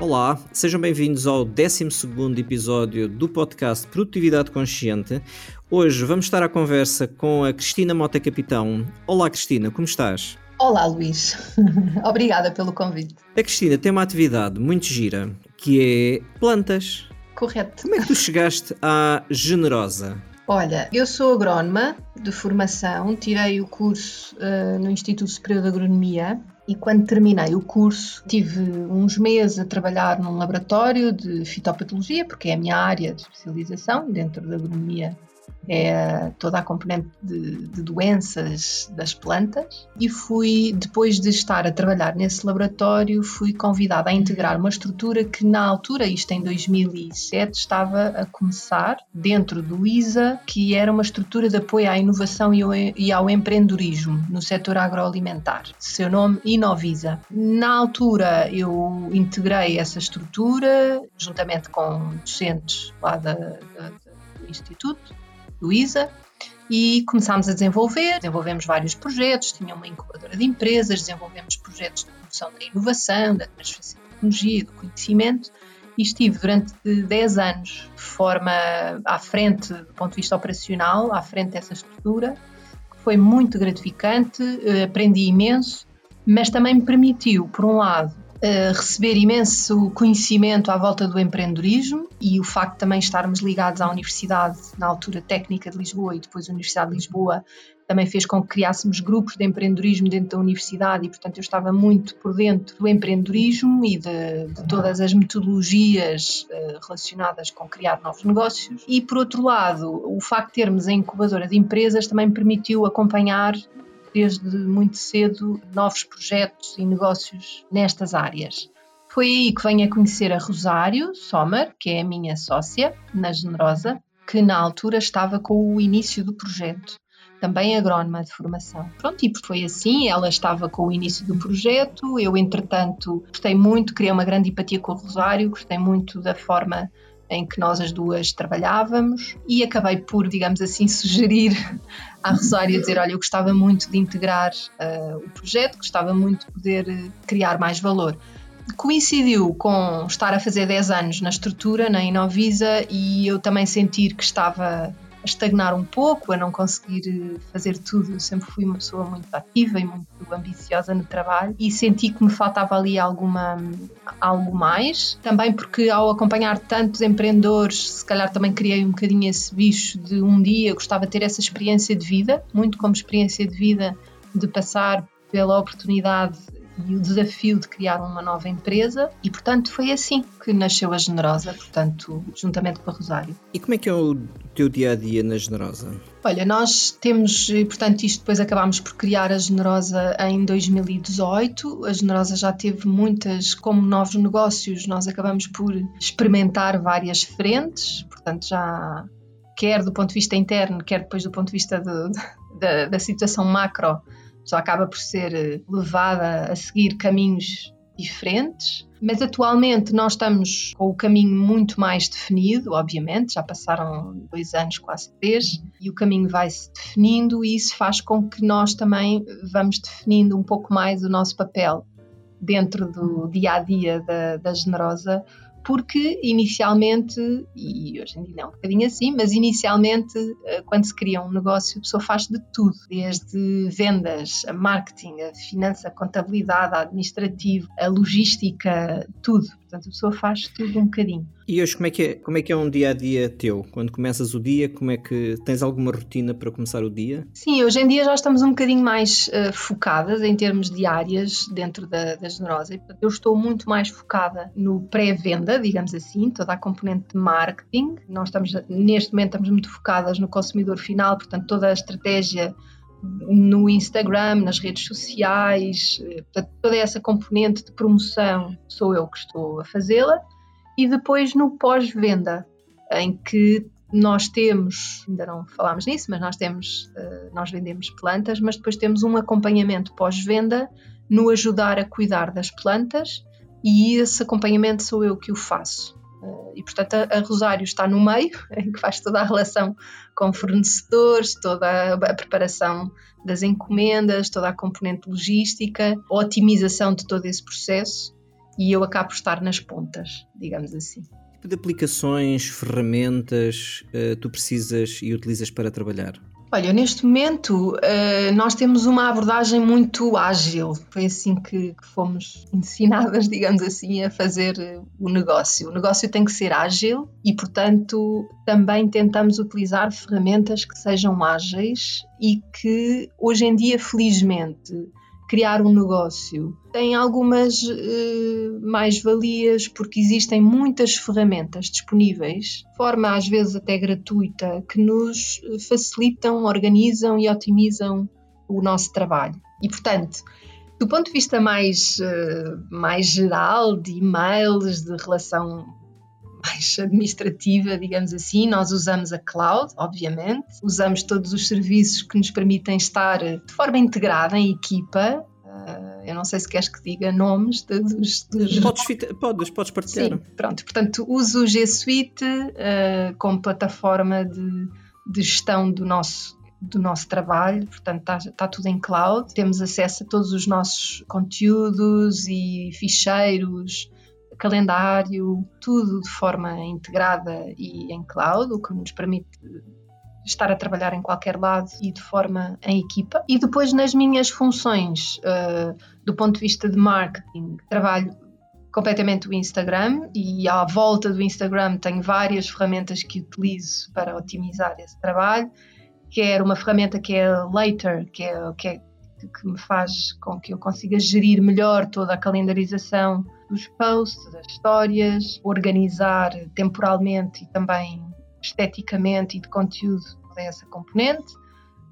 Olá, sejam bem-vindos ao 12 episódio do podcast Produtividade Consciente. Hoje vamos estar à conversa com a Cristina Mota Capitão. Olá, Cristina, como estás? Olá, Luís. Obrigada pelo convite. A Cristina tem uma atividade muito gira que é plantas. Correto. Como é que tu chegaste à Generosa? Olha, eu sou agrónoma de formação, tirei o curso uh, no Instituto Superior de Agronomia e quando terminei o curso tive uns meses a trabalhar num laboratório de fitopatologia, porque é a minha área de especialização dentro da agronomia é toda a componente de, de, doenças das plantas e fui, depois de estar a trabalhar nesse laboratório, fui convidada a integrar uma estrutura que na altura, isto em 2007, estava a começar dentro do ISA, que era uma estrutura de apoio à inovação e ao empreendedorismo no setor agroalimentar. Seu nome, Inovisa. Na altura eu integrei essa estrutura juntamente com docentes lá da, da, do Instituto ISA e começámos a desenvolver, desenvolvemos vários projetos, tinha uma incubadora de empresas, desenvolvemos projetos de promoção da inovação, da transferência de tecnologia, do conhecimento e estive durante 10 anos de forma à frente, do ponto de vista operacional, à frente dessa estrutura, foi muito gratificante, eh, aprendi imenso, mas também me permitiu, por um lado, receber imenso conhecimento à volta do empreendedorismo e o facto de também estarmos ligados à Universidade, na altura Técnica de Lisboa e depois Universidade de Lisboa, também fez com que criássemos grupos de empreendedorismo dentro da universidade e, portanto, eu estava muito por dentro do empreendedorismo e de, de todas as metodologias uh, relacionadas com criar novos negócios. E, por outro lado, o facto de termos a incubadora de empresas também permitiu acompanhar desde muito cedo novos projetos e negócios nestas áreas. Foi aí que venho a conhecer a Rosário Sommer, que é a minha sócia na Generosa, que na altura estava com o início do projeto, também agrónoma de formação. Pronto, e foi assim, ela estava com o início do projeto, eu entretanto gostei muito, criei uma grande empatia com o Rosário, gostei muito da forma em que nós as duas trabalhávamos e acabei por, digamos assim, sugerir à Rosária dizer, olha, eu gostava muito de integrar uh, o projeto, gostava muito de poder eh, criar mais valor. Coincidiu com estar a fazer 10 anos na estrutura, na Inovisa, e eu também sentir que estava a estagnar um pouco, a não conseguir eh, fazer tudo. Eu sempre fui uma pessoa muito ativa e muito ambiciosa no trabalho e senti que me faltava ali alguma algo mais. Também porque ao acompanhar tantos empreendedores, se calhar também criei um bocadinho esse bicho de um dia gostava de ter essa experiência de vida, muito como experiência de vida de passar pela oportunidade e o desafio de criar uma nova empresa e, portanto, foi assim que nasceu a Generosa, portanto, juntamente com a Rosário. E como é que é o teu dia a dia na Generosa? Olha, nós temos, portanto, isto depois acabámos por criar a Generosa em 2018. A Generosa já teve muitas, como novos negócios, nós acabamos por experimentar várias frentes, portanto, já quer do ponto de vista interno, quer depois do ponto de vista de, da, da situação macro, só acaba por ser eh, levada a seguir caminhos diferentes, mas atualmente nós estamos com o caminho muito mais definido, obviamente, já passaram dois anos, quase três, e o caminho vai se definindo, e isso faz com que nós também vamos definindo um pouco mais o nosso papel dentro do dia a dia da, da Generosa, porque inicialmente, e hoje em dia é um bocadinho assim, mas inicialmente, eh, quando se cria um negócio, a pessoa faz de tudo, desde vendas, a marketing, a finança, a contabilidade, a administrativo, a logística, tudo. Portanto, a pessoa faz tudo um bocadinho. E hoje como é que é, como é, que é um dia a dia teu? Quando começas o dia, como é que tens alguma rotina para começar o dia? Sim, hoje em dia já estamos um bocadinho mais uh, focadas em termos de áreas dentro da, da Generosa. Eu estou muito mais focada no pré-venda, digamos assim, toda a componente de marketing. Nós estamos, neste momento, estamos muito focadas no consumidor final, portanto, toda a estratégia no Instagram, nas redes sociais, portanto, toda essa componente de promoção sou eu que estou a fazê-la. E depois no pós-venda, em que nós temos, ainda não falámos nisso, mas nós temos, eh, nós vendemos plantas, mas depois temos um acompanhamento pós-venda no ajudar a cuidar das plantas e esse acompanhamento sou eu que o faço. Uh, e, portanto, a, Rosário está no meio, em que faz toda a relação com fornecedores, toda a, preparação das encomendas, toda a componente logística, a otimização de todo esse processo e eu acabo por estar nas pontas, digamos assim. Que tipo de aplicações, ferramentas uh, tu precisas e utilizas para trabalhar? Olha, neste momento uh, nós temos uma abordagem muito ágil. Foi assim que, fomos ensinadas, digamos assim, a fazer uh, o negócio. O negócio tem que ser ágil e, portanto, também tentamos utilizar ferramentas que sejam ágeis e que, hoje em dia, felizmente, criar um negócio. Tem algumas uh, mais-valias porque existem muitas ferramentas disponíveis, forma às vezes até gratuita, que nos facilitam, organizam e otimizam o nosso trabalho. E portanto, do ponto de vista mais, uh, mais geral, de e-mails, de relação mais administrativa, digamos assim. Nós usamos a cloud, obviamente, usamos todos os serviços que nos permitem estar de forma integrada em equipa. Uh, eu não sei se queres que diga nomes de, dos, dos... Podes, podes, podes partilhar. Sim, pronto. Portanto, uso o G Suite uh, como plataforma de, de gestão do nosso do nosso trabalho, portanto está, está, tudo em cloud, temos acesso a todos os nossos conteúdos e ficheiros, calendário, tudo de forma integrada e em cloud, o que nos permite estar a trabalhar em qualquer lado e de forma em equipa. E depois nas minhas funções, uh, do ponto de vista de marketing, trabalho completamente o Instagram e à volta do Instagram tenho várias ferramentas que utilizo para otimizar esse trabalho, quer uma ferramenta que é Later, que é, que é que me faz com que eu consiga gerir melhor toda a calendarização dos posts, das histórias, organizar temporalmente e também esteticamente e de conteúdo essa componente.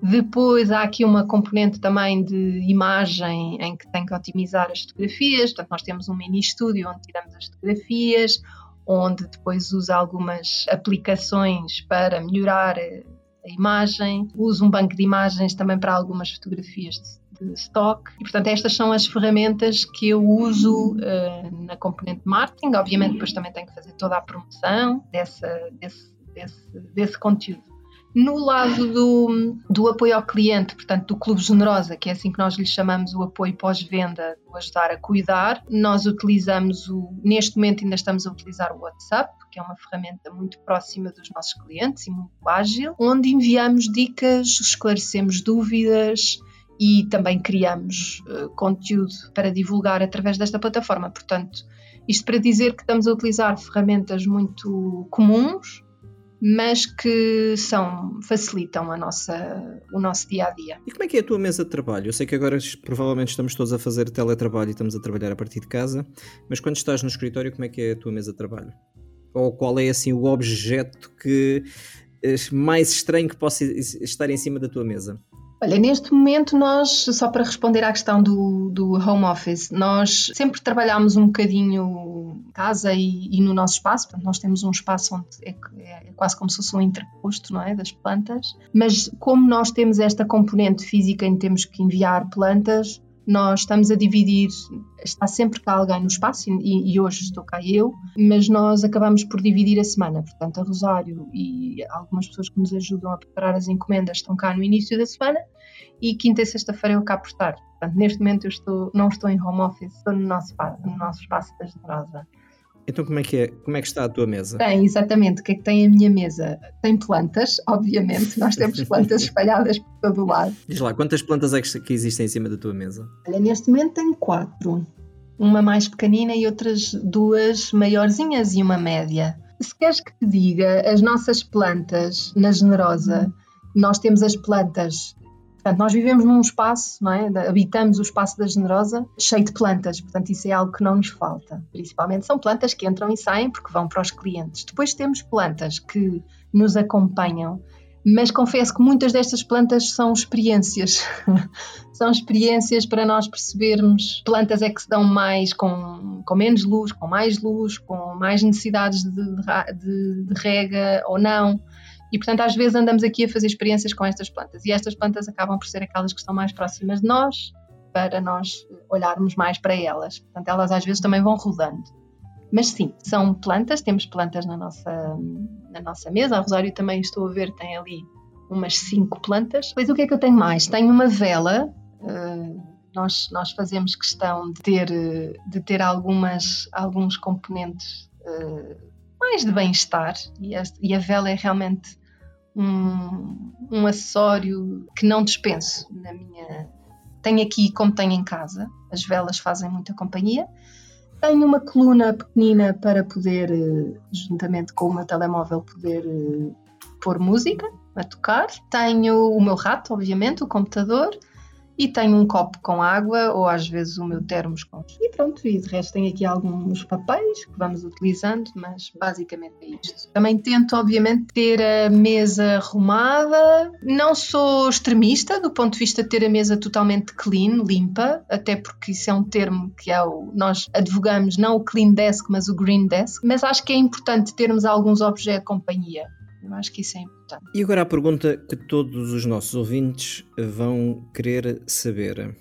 Depois há aqui uma componente também de imagem em que tem que otimizar as fotografias. Portanto, nós temos um mini estúdio onde tiramos as fotografias, onde depois usa algumas aplicações para melhorar a imagem. Uso um banco de imagens também para algumas fotografias de stock. E, portanto, estas são as ferramentas que eu uso uh, na componente marketing. Obviamente, depois também tenho que fazer toda a promoção dessa, desse, desse, desse conteúdo. No lado do, do apoio ao cliente, portanto, do Clube Generosa, que é assim que nós lhe chamamos o apoio pós-venda, o ajudar a cuidar, nós utilizamos o. Neste momento ainda estamos a utilizar o WhatsApp, que é uma ferramenta muito próxima dos nossos clientes e muito ágil, onde enviamos dicas, esclarecemos dúvidas e também criamos uh, conteúdo para divulgar através desta plataforma. Portanto, isto para dizer que estamos a utilizar ferramentas muito comuns mas que são, facilitam a nossa, o nosso dia a dia. E como é que é a tua mesa de trabalho? Eu sei que agora provavelmente estamos todos a fazer teletrabalho e estamos a trabalhar a partir de casa, mas quando estás no escritório, como é que é a tua mesa de trabalho? Ou qual é assim o objeto que eh, mais estranho que possa estar em cima da tua mesa? Olha, neste momento nós, só para responder à questão do, do home office, nós sempre trabalhamos um bocadinho casa e, e no nosso espaço, portanto nós temos um espaço onde é, é, é, quase como se fosse um interposto, não é, das plantas, mas como nós temos esta componente física em que temos que enviar plantas, nós estamos a dividir, está sempre cá alguém no espaço e, e, hoje estou cá eu, mas nós acabamos por dividir a semana. Portanto, a Rosário e algumas pessoas que nos ajudam a preparar as encomendas estão cá no início da semana e quinta e sexta-feira eu cá por estar. Portanto, neste momento eu estou, não estou em home office, estou no nosso, no nosso espaço da Generosa. Então como é que é? Como é que está a tua mesa? Tem, exatamente. O que é que tem a minha mesa? Tem plantas, obviamente. Nós temos plantas espalhadas por todo o lado. Diz lá, quantas plantas é que existem em cima da tua mesa? Olha, neste momento tenho quatro. Uma mais pequenina e outras duas maiorzinhas e uma média. Se queres que te diga, as nossas plantas na Generosa, nós temos as plantas Portanto, nós vivemos num espaço, não é? habitamos o espaço da Generosa cheio de plantas, portanto, isso é algo que não nos falta. Principalmente são plantas que entram e saem porque vão para os clientes. Depois temos plantas que nos acompanham, mas confesso que muitas destas plantas são experiências. são experiências para nós percebermos plantas é que se dão mais com, com menos luz, com mais luz, com mais necessidades de, de, de rega ou não. E, portanto, às vezes andamos aqui a fazer experiências com estas plantas. E estas plantas acabam por ser aquelas que estão mais próximas de nós, para nós olharmos mais para elas. Portanto, elas às vezes também vão rodando. Mas sim, são plantas, temos plantas na nossa, na nossa mesa. A Rosário também estou a ver, tem ali umas cinco plantas. Pois o que é que eu tenho mais? Tenho uma vela. Uh, nós, nós fazemos questão de ter, de ter algumas, alguns componentes uh, mais de bem-estar e, e, a vela é realmente um, um acessório que não dispenso na minha. Tenho aqui como tenho em casa, as velas fazem muita companhia. Tenho uma coluna pequenina para poder, eh, juntamente com o meu telemóvel, poder pôr música a tocar. Tenho o meu rato, obviamente, o computador. E tenho um copo com água ou às vezes o meu termos com. E pronto, e de resto tenho aqui alguns papéis que vamos utilizando, mas basicamente é isto. Também tento, obviamente, ter a mesa arrumada. Não sou extremista do ponto de vista de ter a mesa totalmente clean, limpa, até porque isso é um termo que é o, nós advogamos, não o clean desk, mas o green desk. Mas acho que é importante termos alguns objetos de companhia eu acho que isso é importante. E agora a pergunta que todos os nossos ouvintes vão querer saber: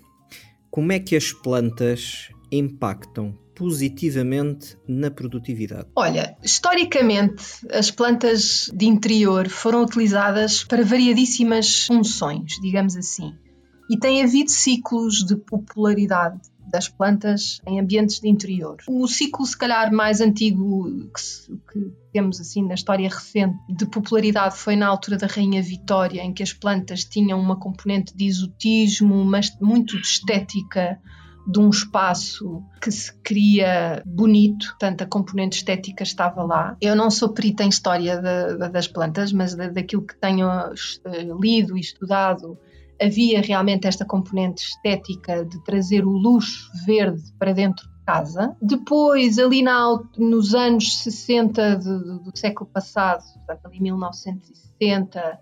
como é que as plantas impactam positivamente na produtividade? Olha, historicamente, as plantas de interior foram utilizadas para variadíssimas funções, digamos assim. E tem havido ciclos de popularidade das plantas em ambientes de interior. O ciclo, se calhar, mais antigo que, que, temos assim na história recente de popularidade foi na altura da Rainha Vitória, em que as plantas tinham uma componente de exotismo, mas muito de estética de um espaço que se cria bonito, portanto a componente estética estava lá. Eu não sou perita em história de, de, das plantas, mas de, daquilo que tenho eh, lido e estudado havia realmente esta componente estética de trazer o luxo verde para dentro de casa. Depois, ali na, nos anos 60 do, do século passado, portanto, ali 1960,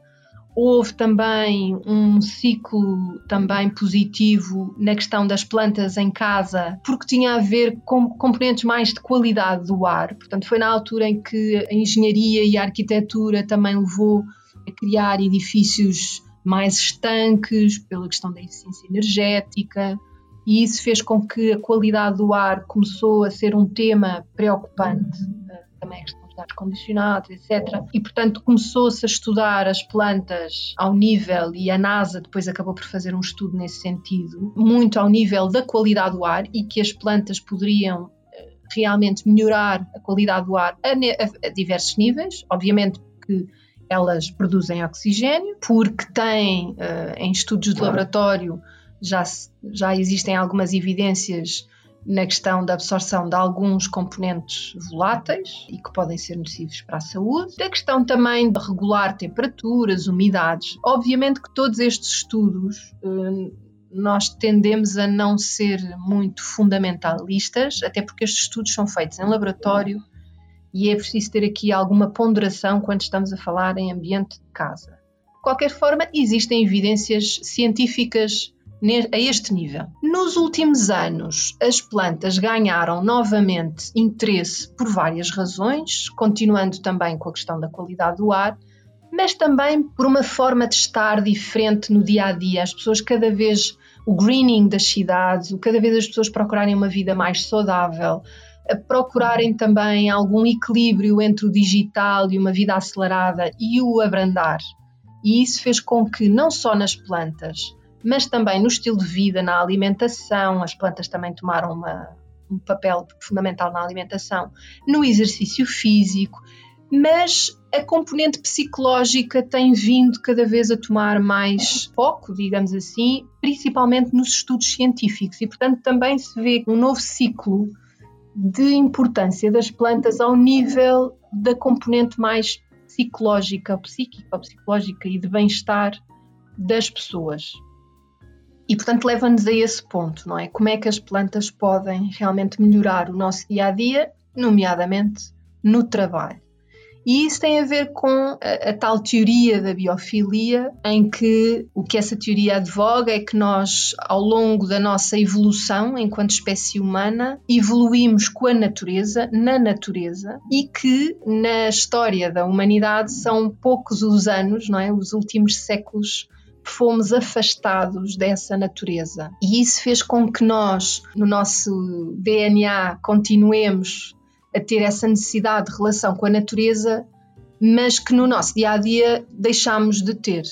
houve também um ciclo também positivo na questão das plantas em casa, porque tinha a ver com componentes mais de qualidade do ar. Portanto, foi na altura em que a engenharia e a arquitetura também levou a criar edifícios mais estanques, pela questão da eficiência energética, e isso fez com que a qualidade do ar começou a ser um tema preocupante, eh, também questão dos ar condicionados, etc. E, portanto, começou-se a estudar as plantas ao nível, e a NASA depois acabou por fazer um estudo nesse sentido, muito ao nível da qualidade do ar e que as plantas poderiam eh, realmente melhorar a qualidade do ar a, a diversos níveis. Obviamente que elas produzem oxigênio, porque têm, uh, em estudos de laboratório, já, já existem algumas evidências na questão da absorção de alguns componentes voláteis e que podem ser nocivos para a saúde. A questão também de regular temperaturas, umidades. Obviamente que todos estes estudos uh, nós tendemos a não ser muito fundamentalistas, até porque estes estudos são feitos em laboratório e é preciso ter aqui alguma ponderação quando estamos a falar em ambiente de casa. De qualquer forma, existem evidências científicas a este nível. Nos últimos anos, as plantas ganharam novamente interesse por várias razões, continuando também com a questão da qualidade do ar, mas também por uma forma de estar diferente no dia a dia. As pessoas cada vez o greening das cidades, cada vez as pessoas procurarem uma vida mais saudável, procurarem também algum equilíbrio entre o digital e uma vida acelerada e o abrandar. E isso fez com que, não só nas plantas, mas também no estilo de vida, na alimentação, as plantas também tomaram uma, um papel fundamental na alimentação, no exercício físico, mas a componente psicológica tem vindo cada vez a tomar mais foco, digamos assim, principalmente nos estudos científicos, e portanto também se vê um novo ciclo de importância das plantas ao nível da componente mais psicológica, psíquica, psicológica e de bem-estar das pessoas. E, portanto, leva-nos a esse ponto, não é? Como é que as plantas podem realmente melhorar o nosso dia a dia, nomeadamente no trabalho. E isso tem a ver com a, a, tal teoria da biofilia, em que o que essa teoria advoga é que nós, ao longo da nossa evolução enquanto espécie humana, evoluímos com a natureza, na natureza, e que na história da humanidade são poucos os anos, não é? Os últimos séculos fomos afastados dessa natureza. E isso fez com que nós, no nosso DNA, continuemos a ter essa necessidade de relação com a natureza, mas que no nosso dia a dia deixámos de ter.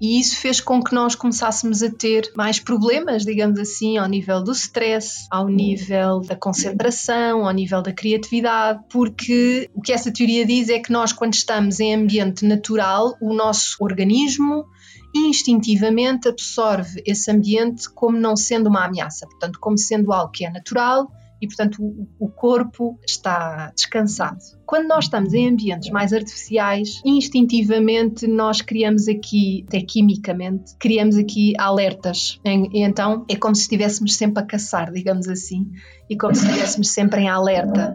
E isso fez com que nós começássemos a ter mais problemas, digamos assim, ao nível do stress, ao nível da concentração, ao nível da criatividade, porque o que essa teoria diz é que nós, quando estamos em ambiente natural, o nosso organismo instintivamente absorve esse ambiente como não sendo uma ameaça, portanto, como sendo algo que é natural e, portanto, o, corpo está descansado. Quando nós estamos em ambientes mais artificiais, instintivamente nós criamos aqui, até quimicamente, criamos aqui alertas. E, então é como se estivéssemos sempre a caçar, digamos assim, e como se estivéssemos sempre em alerta,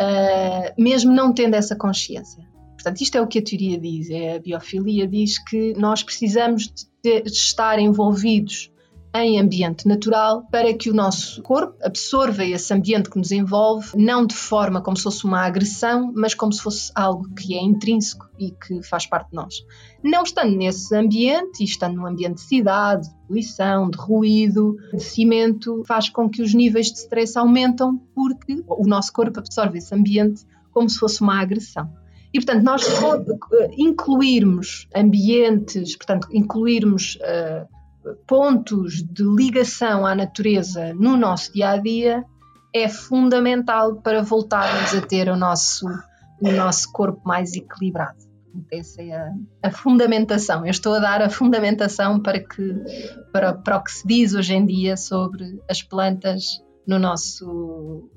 uh, mesmo não tendo essa consciência. Portanto, isto é o que a teoria diz. É, a biofilia diz que nós precisamos de, de estar envolvidos em ambiente natural para que o nosso corpo absorva esse ambiente que nos envolve, não de forma como se fosse uma agressão, mas como se fosse algo que é intrínseco e que faz parte de nós. Não estando nesse ambiente, e estando num ambiente de cidade, de poluição, de ruído, de cimento, faz com que os níveis de stress aumentam porque o nosso corpo absorve esse ambiente como se fosse uma agressão. E, portanto, nós incluirmos ambientes, portanto, incluirmos uh, pontos de ligação à natureza no nosso dia a dia é fundamental para voltarmos a ter o nosso, o nosso corpo mais equilibrado. Essa é a, a, fundamentação. Eu estou a dar a fundamentação para, que, para, para o que se diz hoje em dia sobre as plantas no nosso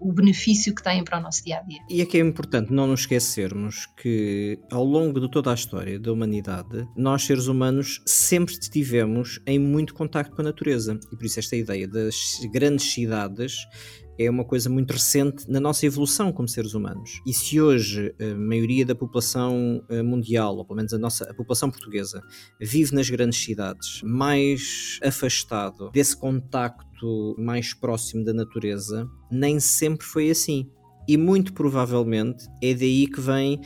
o benefício que têm para o nosso dia a dia. E é que é importante não nos esquecermos que ao longo de toda a história da humanidade, nós seres humanos sempre estivemos em muito contacto com a natureza e por isso esta ideia das grandes cidades é uma coisa muito recente na nossa evolução como seres humanos. E se hoje a maioria da população eh, mundial, ou pelo menos a nossa a população portuguesa, vive nas grandes cidades, mais afastado desse contacto mais próximo da natureza, nem sempre foi assim. E muito provavelmente é daí que vem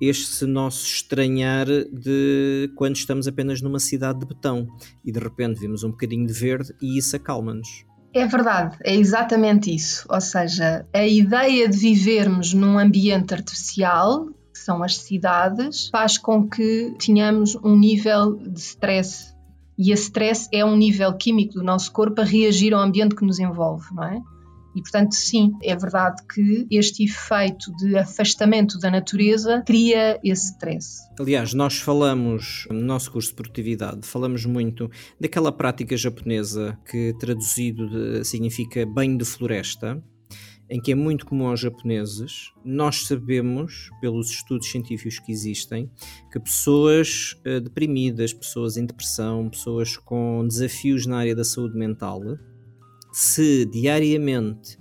este nosso estranhar de quando estamos apenas numa cidade de betão e de repente vemos um bocadinho de verde e isso acalma-nos. É verdade, é exatamente isso. Ou seja, a ideia de vivermos num ambiente artificial, que são as cidades, faz com que tenhamos um nível de stress. E esse stress é um nível químico do nosso corpo a reagir ao ambiente que nos envolve, não é? E, portanto, sim, é verdade que este efeito de afastamento da natureza cria esse stress. Aliás, nós falamos, no nosso curso de produtividade, falamos muito daquela prática japonesa que traduzido de, significa banho de floresta, em que é muito comum aos japoneses. Nós sabemos, pelos estudos científicos que existem, que pessoas uh, deprimidas, pessoas em depressão, pessoas com desafios na área da saúde mental, se diariamente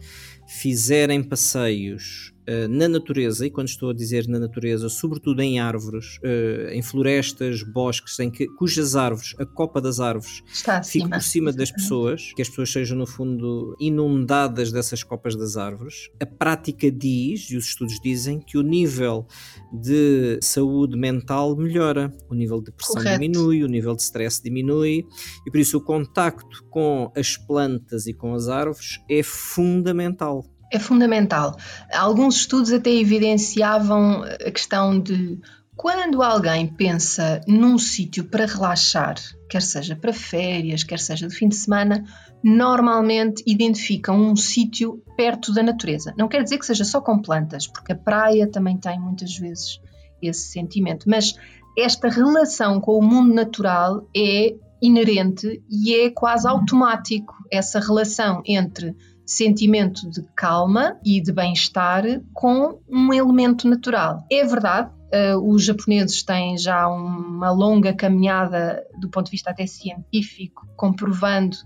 fizerem passeios na natureza, e quando estou a dizer na natureza, sobretudo em árvores, uh, em florestas, bosques, em que, cujas árvores, a copa das árvores, fica por cima das pessoas, que as pessoas sejam no fundo inundadas dessas copas das árvores. A prática diz, e os estudos dizem, que o nível de saúde mental melhora, o nível de pressão Correto. diminui, o nível de stress diminui, e por isso o contacto com as plantas e com as árvores é fundamental é fundamental. Alguns estudos até evidenciavam a questão de quando alguém pensa num sítio para relaxar, quer seja para férias, quer seja de fim de semana, normalmente identificam um sítio perto da natureza. Não quer dizer que seja só com plantas, porque a praia também tem muitas vezes esse sentimento, mas esta relação com o mundo natural é inerente e é quase automático essa relação entre sentimento de calma e de bem-estar com um elemento natural. É verdade, uh, os japoneses têm já uma longa caminhada do ponto de vista até científico, comprovando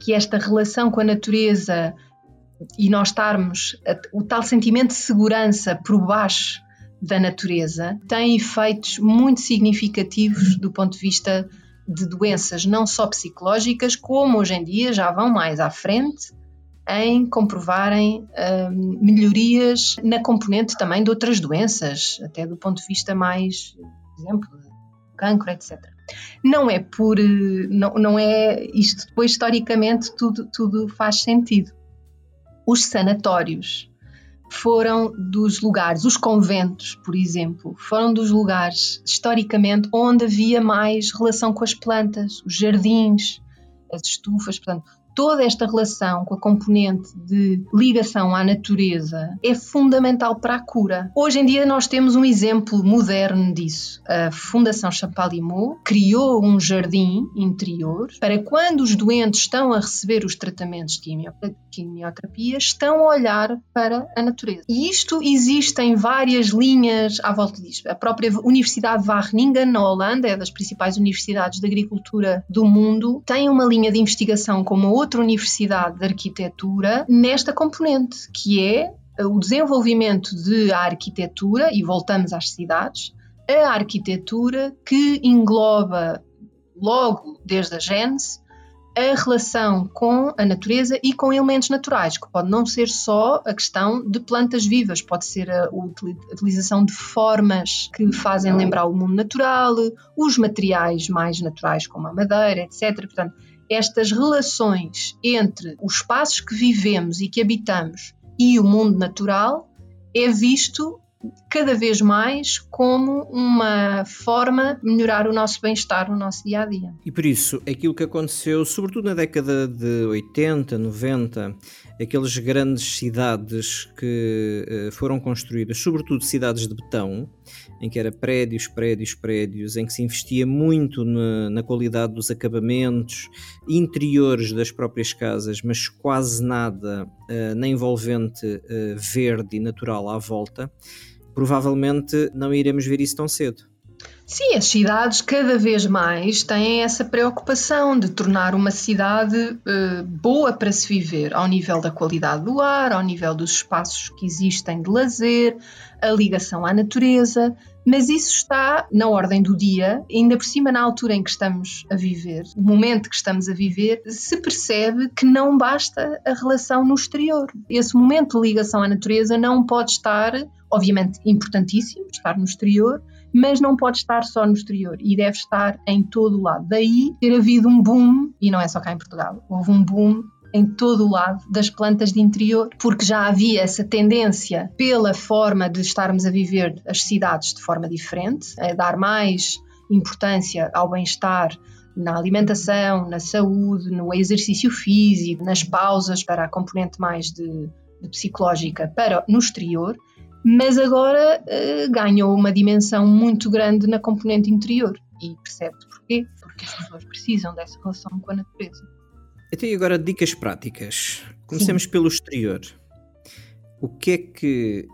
que esta relação com a natureza e nós estarmos o tal sentimento de segurança por baixo da natureza tem efeitos muito significativos do ponto de vista de doenças não só psicológicas, como hoje em dia já vão mais à frente em comprovarem hum, melhorias na componente também de outras doenças, até do ponto de vista mais, por exemplo, cancro, etc. Não é por, não, não é isto depois historicamente tudo, tudo faz sentido. Os sanatórios foram dos lugares, os conventos, por exemplo, foram dos lugares historicamente onde havia mais relação com as plantas, os jardins, as estufas, portanto, toda esta relação com a componente de ligação à natureza é fundamental para a cura. Hoje em dia nós temos um exemplo moderno disso. A Fundação Champalimau criou um jardim interior para quando os doentes estão a receber os tratamentos de quimioterapia, estão a olhar para a natureza. E isto existe em várias linhas à volta disto. A própria Universidade de Wageningen, na Holanda, é das principais universidades de agricultura do mundo, tem uma linha de investigação com uma outra universidade de arquitetura nesta componente, que é o desenvolvimento de arquitetura, e voltamos às cidades, a arquitetura que engloba logo desde a gênese a relação com a natureza e com elementos naturais, que pode não ser só a questão de plantas vivas, pode ser a utilização de formas que fazem lembrar o mundo natural, os materiais mais naturais, como a madeira, etc. Portanto, estas relações entre os espaços que vivemos e que habitamos e o mundo natural é visto cada vez mais como uma forma de melhorar o nosso bem-estar no nosso dia a dia. E por isso, aquilo que aconteceu, sobretudo na década de 80, 90, aquelas grandes cidades que uh, foram construídas, sobretudo cidades de betão, em que era prédios, prédios, prédios, em que se investia muito na, na qualidade dos acabamentos interiores das próprias casas, mas quase nada uh, na envolvente uh, verde e natural à volta provavelmente não iremos ver isso tão cedo. Sim, as cidades cada vez mais têm essa preocupação de tornar uma cidade uh, boa para se viver, ao nível da qualidade do ar, ao nível dos espaços que existem de lazer, a ligação à natureza, mas isso está na ordem do dia, ainda por cima na altura em que estamos a viver, o momento que estamos a viver, se percebe que não basta a relação no exterior. Esse momento de ligação à natureza não pode estar, obviamente, importantíssimo, estar no exterior, mas não pode estar só no exterior e deve estar em todo o lado. Daí ter havido um boom, e não é só cá em Portugal, houve um boom em todo o lado das plantas de interior, porque já havia essa tendência pela forma de estarmos a viver as cidades de forma diferente, a dar mais importância ao bem-estar na alimentação, na saúde, no exercício físico, nas pausas para a componente mais de, de psicológica para no exterior, mas agora uh, ganhou uma dimensão muito grande na componente interior. E percebe-se porquê? Porque as pessoas precisam dessa relação com a natureza. Então, e agora dicas práticas. Comecemos Sim. pelo exterior. O que é que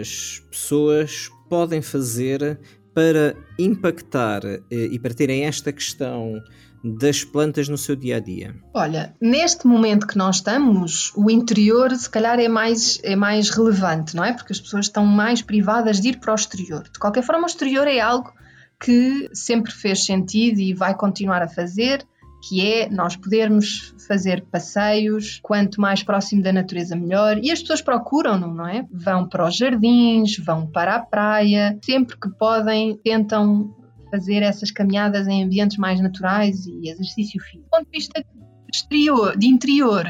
as pessoas podem fazer para impactar eh, e para terem esta questão das plantas no seu dia a dia? Olha, neste momento que nós estamos, o interior se calhar é mais, é mais relevante, não é? Porque as pessoas estão mais privadas de ir para o exterior. De qualquer forma, o exterior é algo que sempre fez sentido e vai continuar a fazer que é nós podermos fazer passeios quanto mais próximo da natureza melhor e as pessoas procuram-no, não é? Vão para os jardins, vão para a praia, sempre que podem tentam fazer essas caminhadas em ambientes mais naturais e exercício físico. Do ponto de vista exterior, de interior,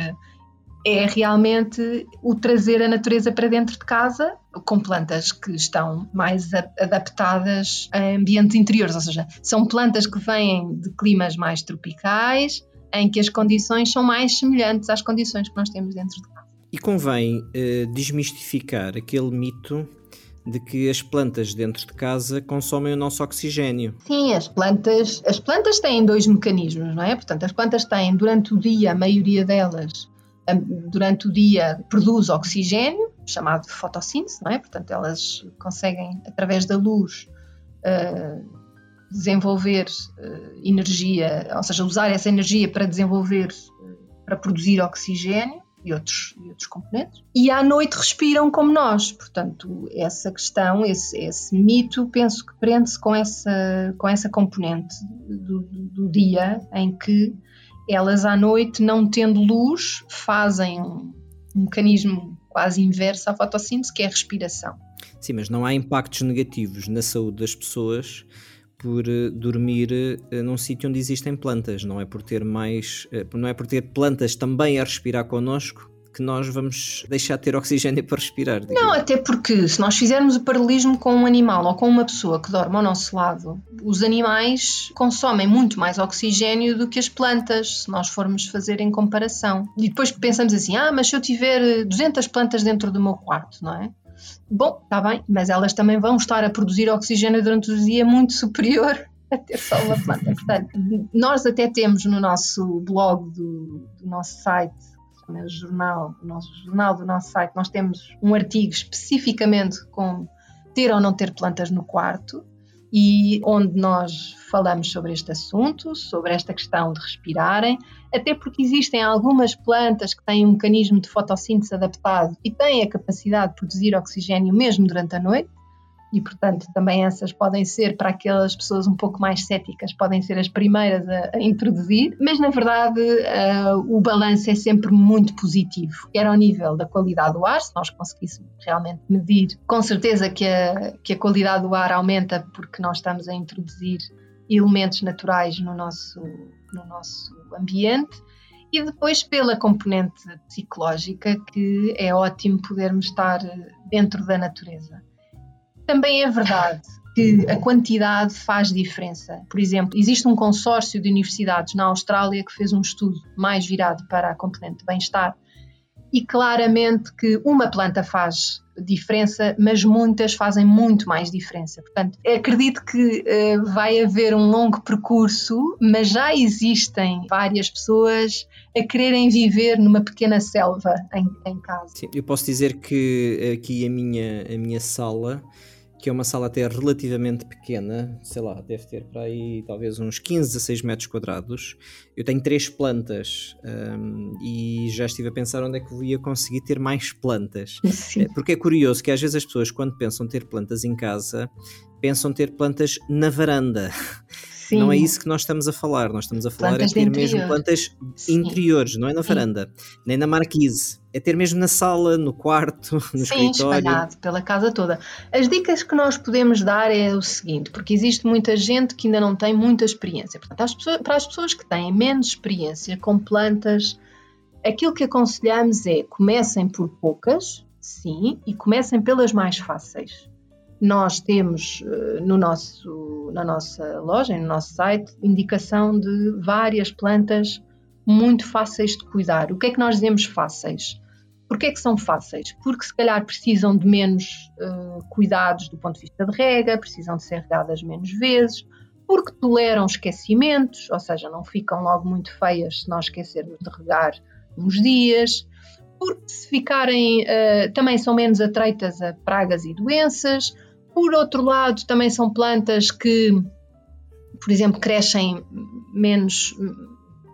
é realmente o trazer a natureza para dentro de casa com plantas que estão mais adaptadas a ambientes interiores, ou seja, são plantas que vêm de climas mais tropicais, em que as condições são mais semelhantes às condições que nós temos dentro de casa. E convém uh, desmistificar aquele mito de que as plantas dentro de casa consomem o nosso oxigênio. Sim, as plantas, as plantas têm dois mecanismos, não é? Portanto, as plantas têm durante o dia, a maioria delas, durante o dia produz oxigênio, chamado fotossíntese, não é? Portanto, elas conseguem, através da luz, uh, desenvolver uh, energia, ou seja, usar essa energia para desenvolver, uh, para produzir oxigênio e outros, e outros componentes. E à noite respiram como nós. Portanto, essa questão, esse, esse mito, penso que prende-se com essa, com essa componente do, do, dia em que elas à noite, não tendo luz, fazem um, um mecanismo quase inverso à fotossíntese, que é a respiração. Sim, mas não há impactos negativos na saúde das pessoas por uh, dormir uh, num sítio onde existem plantas, não é por ter mais, uh, não é por ter plantas também a respirar connosco que nós vamos deixar de ter oxigênio para respirar. Não, até porque se nós fizermos o paralelismo com um animal ou com uma pessoa que dorme ao nosso lado, os animais consomem muito mais oxigênio do que as plantas, se nós formos fazer em comparação. E depois pensamos assim, ah, mas se eu tiver 200 plantas dentro do meu quarto, não é? Bom, está bem, mas elas também vão estar a produzir oxigênio durante o dia muito superior a ter só uma planta. Portanto, nós até temos no nosso blog do, do nosso site, no jornal, no nosso jornal do nosso site, nós temos um artigo especificamente com ter ou não ter plantas no quarto e onde nós falamos sobre este assunto, sobre esta questão de respirarem, até porque existem algumas plantas que têm um mecanismo de fotossíntese adaptado e têm a capacidade de produzir oxigênio mesmo durante a noite e, portanto, também essas podem ser para aquelas pessoas um pouco mais céticas, podem ser as primeiras a, a introduzir, mas na verdade uh, o balanço é sempre muito positivo, quer ao nível da qualidade do ar, se nós conseguíssemos realmente medir, com certeza que a, que a qualidade do ar aumenta porque nós estamos a introduzir elementos naturais no nosso, no nosso ambiente. E depois pela componente psicológica, que é ótimo podermos estar dentro da natureza. Também é verdade que a quantidade faz diferença. Por exemplo, existe um consórcio de universidades na Austrália que fez um estudo mais virado para a componente de bem-estar e claramente que uma planta faz diferença, mas muitas fazem muito mais diferença. Portanto, acredito que uh, vai haver um longo percurso, mas já existem várias pessoas a quererem viver numa pequena selva em, em casa. Sim, eu posso dizer que aqui a minha, a minha sala que é uma sala até relativamente pequena, sei lá, deve ter para aí talvez uns 15, 16 metros quadrados. Eu tenho três plantas um, e já estive a pensar onde é que eu ia conseguir ter mais plantas. Sim. Eh, porque é curioso que às vezes as pessoas, quando pensam ter plantas em casa, pensam ter plantas na varanda. Sim. Não é isso que nós estamos a falar, nós estamos a falar plantas é ter mesmo plantas Sim. interiores, não é na varanda, nem na marquise, é ter mesmo na sala, no quarto, no Sim, escritório. espalhado pela casa toda. As dicas que nós podemos dar é o seguinte, porque existe muita gente que ainda não tem muita experiência. Portanto, as pessoas, para as pessoas que têm menos experiência com plantas, aquilo que aconselhamos é comecem por poucas, sim, e comecem pelas mais fáceis nós temos eh, no nosso, na nossa loja, no nosso site, indicação de várias plantas muito fáceis de cuidar. O que é que nós dizemos fáceis? Porquê é que são fáceis? Porque se calhar precisam de menos uh, cuidados do ponto de vista de rega, precisam de ser regadas menos vezes, porque toleram esquecimentos, ou seja, não ficam logo muito feias se nós esquecermos de regar uns dias, porque se ficarem uh, também são menos atreitas a pragas e doenças, por outro lado, também são plantas que, por exemplo, crescem menos,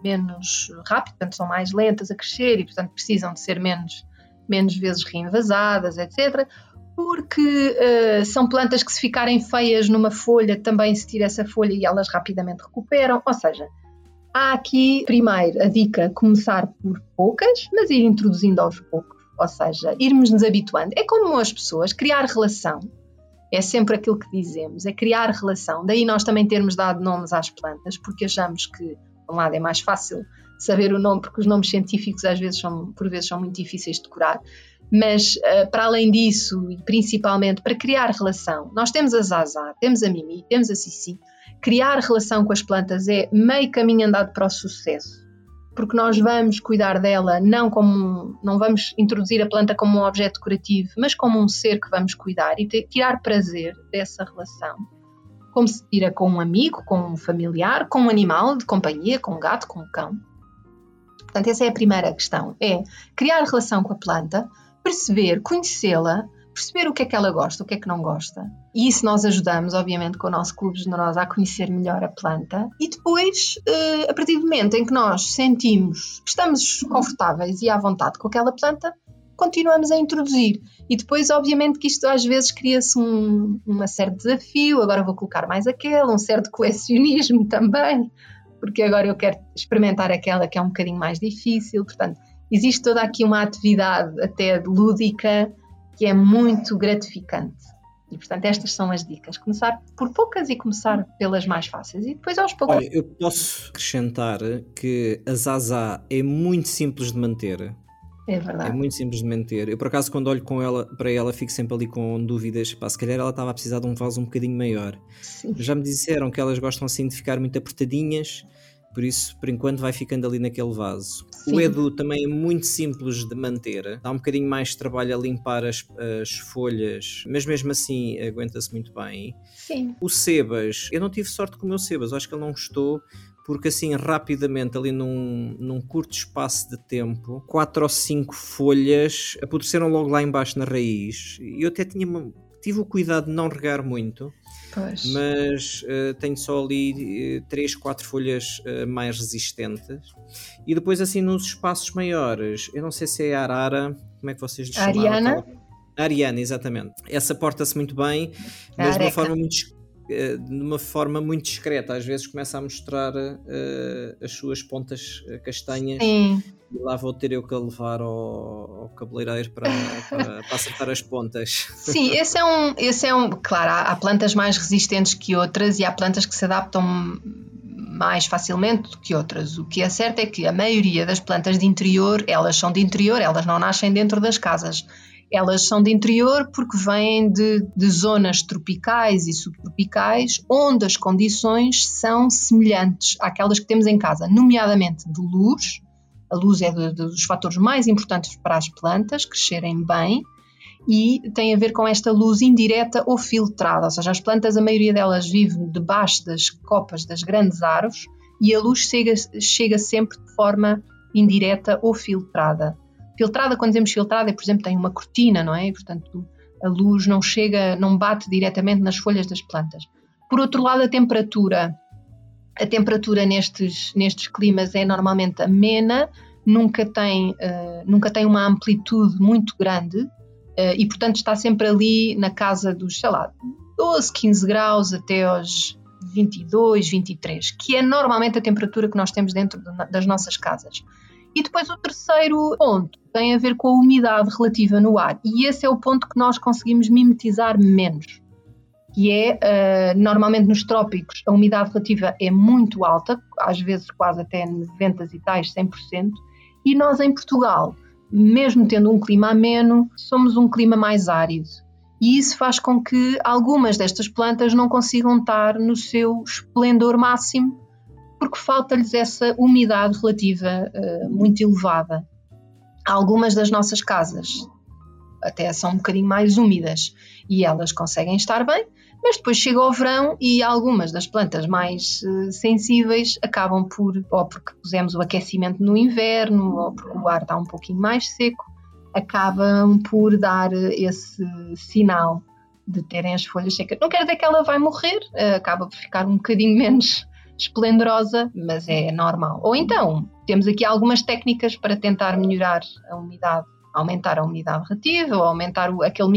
menos rápido, portanto, são mais lentas a crescer e, portanto, precisam de ser menos, menos vezes reinvasadas, etc. Porque uh, são plantas que, se ficarem feias numa folha, também se tira essa folha e elas rapidamente recuperam. Ou seja, há aqui, primeiro, a dica começar por poucas, mas ir introduzindo aos poucos. Ou seja, irmos nos habituando. É como as pessoas, criar relação é sempre aquilo que dizemos, é criar relação. Daí nós também termos dado nomes às plantas, porque achamos que, de um lado, é mais fácil saber o nome, porque os nomes científicos às vezes são, por vezes, são muito difíceis de decorar. Mas, uh, para além disso, e principalmente para criar relação, nós temos a Zaza, temos a Mimi, temos a Cici. Criar relação com as plantas é meio caminho andado para o sucesso porque nós vamos cuidar dela não como não vamos introduzir a planta como um objeto decorativo, mas como um ser que vamos cuidar e tirar prazer dessa relação. Como se tira com um amigo, com um familiar, com um animal de companhia, com um gato, com um cão. Portanto, essa é a primeira questão, é criar relação com a planta, perceber, conhecê-la, perceber o que é que ela gosta, o que é que não gosta. E isso nós ajudamos, obviamente, com o nosso clube generoso a conhecer melhor a planta. E depois, eh, a partir do momento em que nós sentimos que estamos confortáveis e à vontade com aquela planta, continuamos a introduzir. E depois, obviamente, que isto às vezes cria-se um, certo desafio. Agora vou colocar mais aquele, um certo colecionismo também, porque agora eu quero experimentar aquela que é um bocadinho mais difícil. Portanto, existe toda aqui uma atividade até lúdica que é muito gratificante. E portanto, estas são as dicas. Começar por poucas e começar pelas mais fáceis. E depois aos poucos. Olha, eu posso acrescentar que a Zaza é muito simples de manter. É verdade. É muito simples de manter. Eu, por acaso, quando olho com ela, para ela, fico sempre ali com dúvidas. Pá, se calhar ela estava a precisar de um vaso um bocadinho maior. Sim. Já me disseram que elas gostam assim de ficar muito apertadinhas, por isso, por enquanto, vai ficando ali naquele vaso. Sim. O Edu também é muito simples de manter. Dá um bocadinho mais de trabalho a limpar as, as folhas, mas mesmo assim aguenta-se muito bem. Sim. O Sebas, eu não tive sorte com o meu Sebas, acho que ele não gostou porque assim rapidamente, ali num, num curto espaço de tempo, quatro ou cinco folhas apodreceram logo lá embaixo na raiz. E eu até tinha tive o cuidado de não regar muito, pois. mas uh, tenho só ali uh, três, quatro folhas uh, mais resistentes. E depois assim nos espaços maiores, eu não sei se é a arara, como é que vocês lhe chamam? Ariana? Ariana, exatamente. Essa porta-se muito bem, mas de uma forma muito de uma forma muito discreta. Às vezes começa a mostrar uh, as suas pontas eh, castanhas Sim. e lá vou ter eu que levar ao, ao cabeleireiro para, para, para, acertar as pontas. Sim, esse é um. Esse é um claro, há, há plantas mais resistentes que outras e há plantas que se adaptam mais facilmente do que outras. O que é certo é que a maioria das plantas de interior, elas são de interior, elas não nascem dentro das casas. Elas são de interior porque vêm de, de zonas tropicais e subtropicais, onde as condições são semelhantes àquelas que temos em casa, nomeadamente de luz. A luz é dos fatores mais importantes para as plantas crescerem bem e tem a ver com esta luz indireta ou filtrada, ou seja, as plantas, a maioria delas vivem debaixo das copas das grandes árvores e a luz chega, chega sempre de forma indireta ou filtrada. Filtrada, quando dizemos filtrada, é, por exemplo, tem uma cortina, não é? E, portanto, a luz não chega, não bate diretamente nas folhas das plantas. Por outro lado, a temperatura. A temperatura nestes, nestes climas é normalmente amena, nunca tem, uh, nunca tem uma amplitude muito grande uh, e, portanto, está sempre ali na casa dos, sei lá, 12, 15 graus até aos 22, 23, que é normalmente a temperatura que nós temos dentro das nossas casas. E depois o terceiro ponto tem a ver com a umidade relativa no ar. E esse é o ponto que nós conseguimos mimetizar menos. Que é, uh, normalmente nos trópicos, a umidade relativa é muito alta, às vezes quase até 90 e tais, 100%. E nós em Portugal, mesmo tendo um clima ameno, somos um clima mais árido. E isso faz com que algumas destas plantas não consigam estar no seu esplendor máximo porque falta-lhes essa umidade relativa uh, muito elevada. Algumas das nossas casas até são um bocadinho mais úmidas e elas conseguem estar bem, mas depois chega o verão e algumas das plantas mais uh, sensíveis acabam por, ou porque pusemos o aquecimento no inverno, ou porque o ar está um pouquinho mais seco, acabam por dar esse sinal de terem as folhas secas. Não quer dizer que ela vai morrer, uh, acaba por ficar um bocadinho menos esplendorosa, mas é normal. Ou então, temos aqui algumas técnicas para tentar melhorar a umidade, aumentar a umidade relativa, ou aumentar o, aquele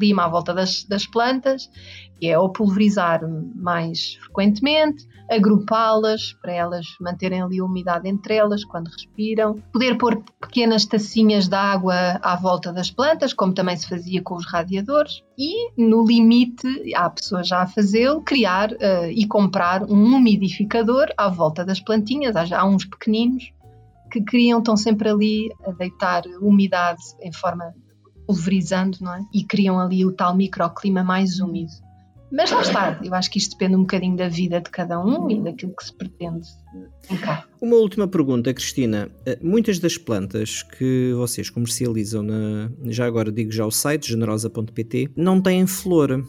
microclima à volta das, das plantas, que é ou pulverizar mais frequentemente, agrupá-las para elas manterem ali a umidade entre elas quando respiram, poder pôr pequenas tacinhas de água à volta das plantas, como também se fazia com os radiadores, e no limite, há pessoas já a fazê-lo, criar uh, e comprar um umidificador à volta das plantinhas, há, há uns pequeninos que criam, estão sempre ali a deitar umidade em forma pulverizando, não é? E criam ali o tal microclima mais úmido. Mas lá está, eu acho que isto depende um bocadinho da vida de cada um e daquilo que se pretende cá. Uma última pergunta, Cristina. Eh, muitas das plantas que vocês comercializam, na, já agora digo já o site, generosa.pt, não têm flor.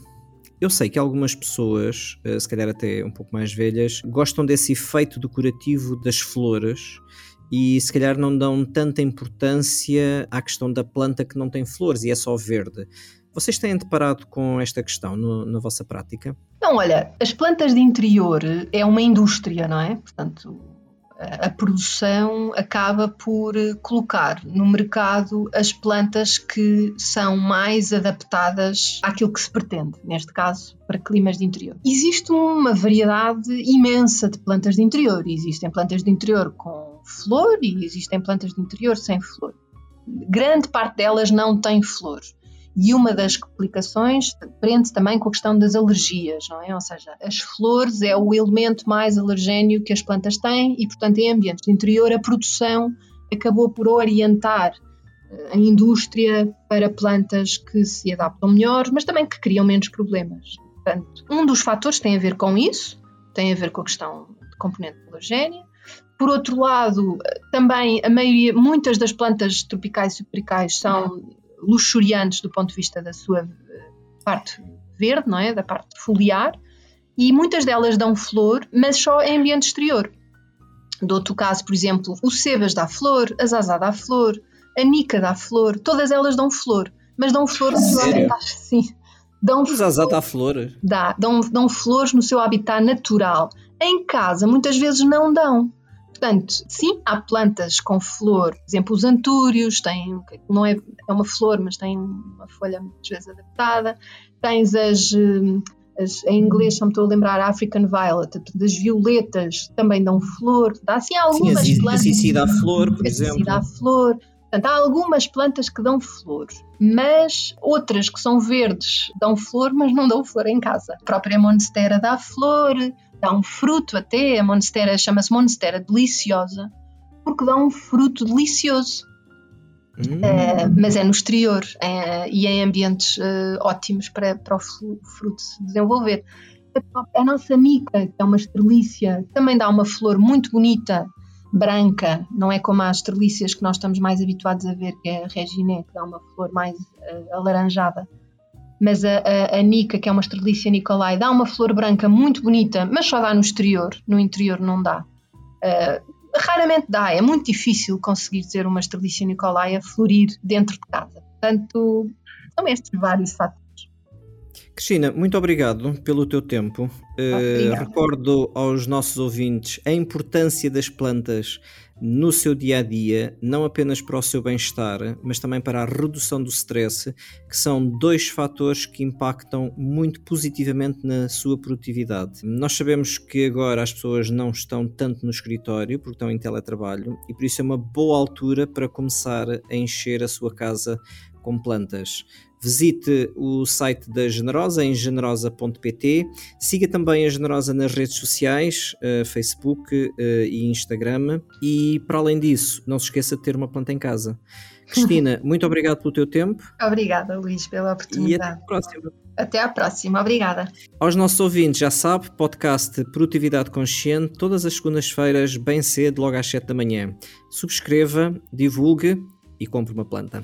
Eu sei que algumas pessoas, eh, se calhar até um pouco mais velhas, gostam desse efeito decorativo das flores e se calhar não dão tanta importância à questão da planta que não tem flores e é só verde. Vocês têm deparado com esta questão no, na vossa prática? Não, olha, as plantas de interior é uma indústria, não é? Portanto, a produção acaba por colocar no mercado as plantas que são mais adaptadas àquilo que se pretende, neste caso, para climas de interior. Existe uma variedade imensa de plantas de interior. Existem plantas de interior com flor e existem plantas de interior sem flor. Grande parte delas não tem flor. E uma das complicações prende também com a questão das alergias, não é? Ou seja, as flores é o elemento mais alergénio que as plantas têm e, portanto, em ambientes de interior, a produção acabou por orientar a indústria para plantas que se adaptam melhor, mas também que criam menos problemas. Portanto, um dos fatores tem a ver com isso, tem a ver com a questão de componente halogénea. Por outro lado, também a maioria, muitas das plantas tropicais e subtropicais são luxuriantes do ponto de vista da sua eh, parte verde, não é? Da parte foliar, e muitas delas dão flor, mas só em ambiente exterior. Do outro caso, por exemplo, o cebas dá flor, a zazá dá flor, a nica dá flor, todas elas dão flor, mas dão flor no seu habitat. Sim. Dão o zazá dá flor? Dá, dão, dão flores no seu habitat natural. Em casa, muitas vezes não dão. Portanto, sim, há plantas com flor, por exemplo, os antúrios têm, não é, é uma flor, mas tem uma folha muitas vezes adaptada. Tens as, as em inglês, só me estou a lembrar, African Violet, das violetas também dão flor. Dá assim algumas sim, plantas. A dá flor, por exemplo. dá flor. Portanto, há algumas plantas que dão flor, mas outras que são verdes dão flor, mas não dão flor em casa. A própria monstera dá flor, dá um fruto até, a monstera chama-se monstera deliciosa, porque dá um fruto delicioso. Hum. Uh, mas é no exterior é, e em ambientes uh, ótimos para, para o fruto se desenvolver. A nossa mica, que é uma estrelícia, também dá uma flor muito bonita branca, não é como as trelícias que nós estamos mais habituados a ver, que é a Reginé, que dá uma flor mais uh, alaranjada. Mas a, a, a, Nica, que é uma estrelícia Nicolai, dá uma flor branca muito bonita, mas só dá no exterior, no interior não dá. Uh, raramente dá, é muito difícil conseguir ter uma estrelícia Nicolai a florir dentro de casa. Portanto, são estes vários fatores. Cristina, muito obrigado pelo teu tempo. Uh, recordo aos nossos ouvintes a importância das plantas no seu dia a dia, não apenas para o seu bem-estar, mas também para a redução do stress, que são dois fatores que impactam muito positivamente na sua produtividade. Nós sabemos que agora as pessoas não estão tanto no escritório porque estão em teletrabalho e por isso é uma boa altura para começar a encher a sua casa com plantas. Visite o site da Generosa em generosa.pt. Siga também a Generosa nas redes sociais, uh, Facebook uh, e Instagram. E para além disso, não se esqueça de ter uma planta em casa. Cristina, muito obrigado pelo teu tempo. Obrigada, Luís, pela oportunidade. E até a próxima. Até à próxima, obrigada. Aos nossos ouvintes, já sabe, podcast Produtividade Consciente, todas as segundas-feiras, bem cedo, logo às 7 da manhã. Subscreva, divulgue e compre uma planta.